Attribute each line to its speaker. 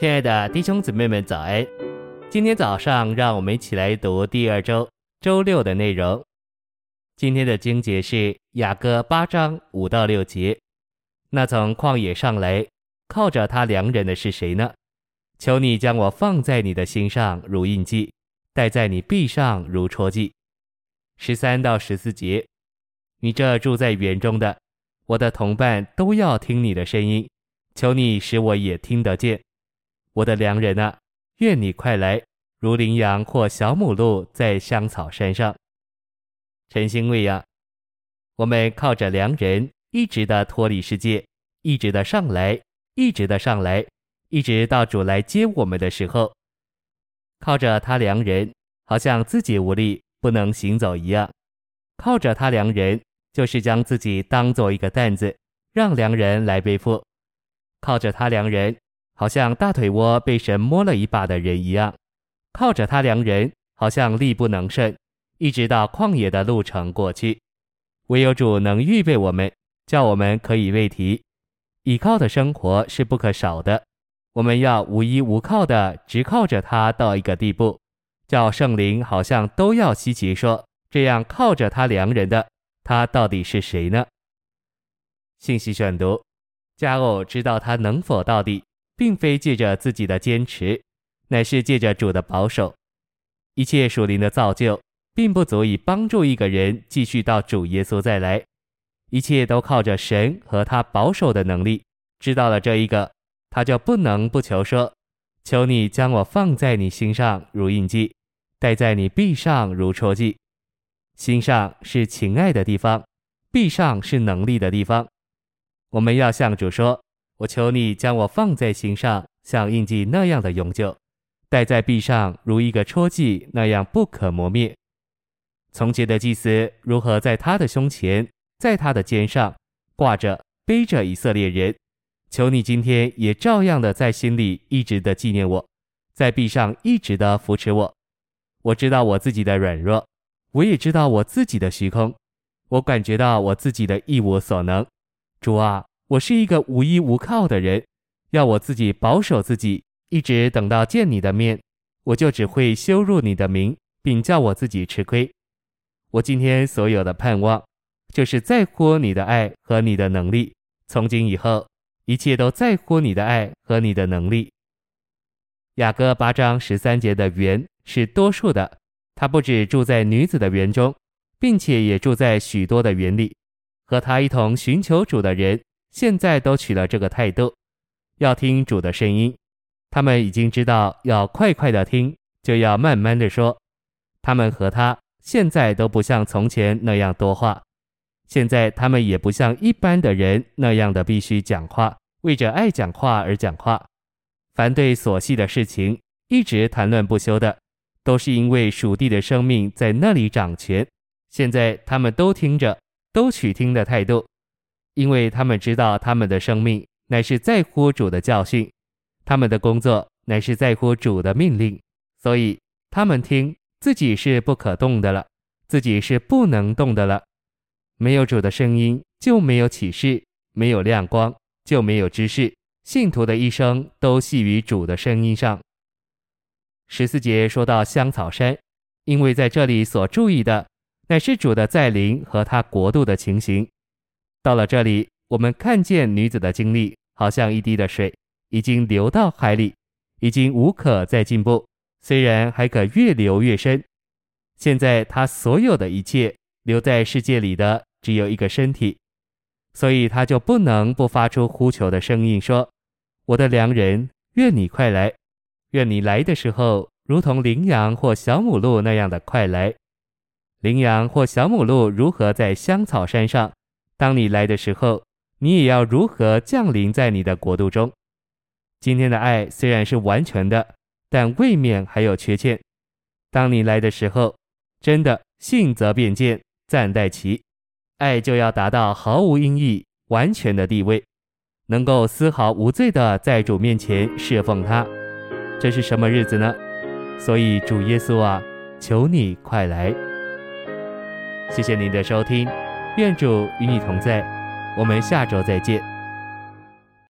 Speaker 1: 亲爱的弟兄姊妹们，早安！今天早上，让我们一起来读第二周周六的内容。今天的经节是雅各八章五到六节。那从旷野上来，靠着他良人的是谁呢？求你将我放在你的心上如印记，戴在你臂上如戳记。十三到十四节，你这住在园中的，我的同伴都要听你的声音，求你使我也听得见。我的良人啊，愿你快来，如羚羊或小母鹿在香草山上。晨星喂养，我们靠着良人，一直的脱离世界，一直的上来，一直的上来，一直到主来接我们的时候，靠着他良人，好像自己无力不能行走一样。靠着他良人，就是将自己当做一个担子，让良人来背负。靠着他良人。好像大腿窝被神摸了一把的人一样，靠着他量人，好像力不能胜，一直到旷野的路程过去。唯有主能预备我们，叫我们可以未提。倚靠的生活是不可少的，我们要无依无靠的，只靠着他到一个地步，叫圣灵好像都要稀奇说：这样靠着他量人的，他到底是谁呢？信息选读：加偶知道他能否到底。并非借着自己的坚持，乃是借着主的保守。一切属灵的造就，并不足以帮助一个人继续到主耶稣再来。一切都靠着神和他保守的能力。知道了这一个，他就不能不求说：“求你将我放在你心上如印记，戴在你臂上如戳记。”心上是情爱的地方，臂上是能力的地方。我们要向主说。我求你将我放在心上，像印记那样的永久，戴在臂上，如一个戳记那样不可磨灭。从前的祭司如何在他的胸前，在他的肩上挂着背着以色列人，求你今天也照样的在心里一直的纪念我，在臂上一直的扶持我。我知道我自己的软弱，我也知道我自己的虚空，我感觉到我自己的一无所能。主啊。我是一个无依无靠的人，要我自己保守自己，一直等到见你的面，我就只会羞辱你的名，并叫我自己吃亏。我今天所有的盼望，就是在乎你的爱和你的能力。从今以后，一切都在乎你的爱和你的能力。雅各八章十三节的园是多数的，他不止住在女子的园中，并且也住在许多的园里，和他一同寻求主的人。现在都取了这个态度，要听主的声音。他们已经知道要快快的听，就要慢慢的说。他们和他现在都不像从前那样多话，现在他们也不像一般的人那样的必须讲话，为着爱讲话而讲话。凡对琐细的事情一直谈论不休的，都是因为属地的生命在那里掌权。现在他们都听着，都取听的态度。因为他们知道他们的生命乃是在乎主的教训，他们的工作乃是在乎主的命令，所以他们听自己是不可动的了，自己是不能动的了。没有主的声音就没有启示，没有亮光就没有知识。信徒的一生都系于主的声音上。十四节说到香草山，因为在这里所注意的乃是主的在临和他国度的情形。到了这里，我们看见女子的经历，好像一滴的水，已经流到海里，已经无可再进步。虽然还可越流越深。现在她所有的一切留在世界里的只有一个身体，所以她就不能不发出呼求的声音，说：“我的良人，愿你快来，愿你来的时候，如同羚羊或小母鹿那样的快来。羚羊或小母鹿如何在香草山上？”当你来的时候，你也要如何降临在你的国度中？今天的爱虽然是完全的，但未免还有缺陷。当你来的时候，真的信则变见，暂待其，爱就要达到毫无阴翳、完全的地位，能够丝毫无罪的在主面前侍奉他。这是什么日子呢？所以主耶稣啊，求你快来！谢谢您的收听。愿主与你同在，我们下周再见。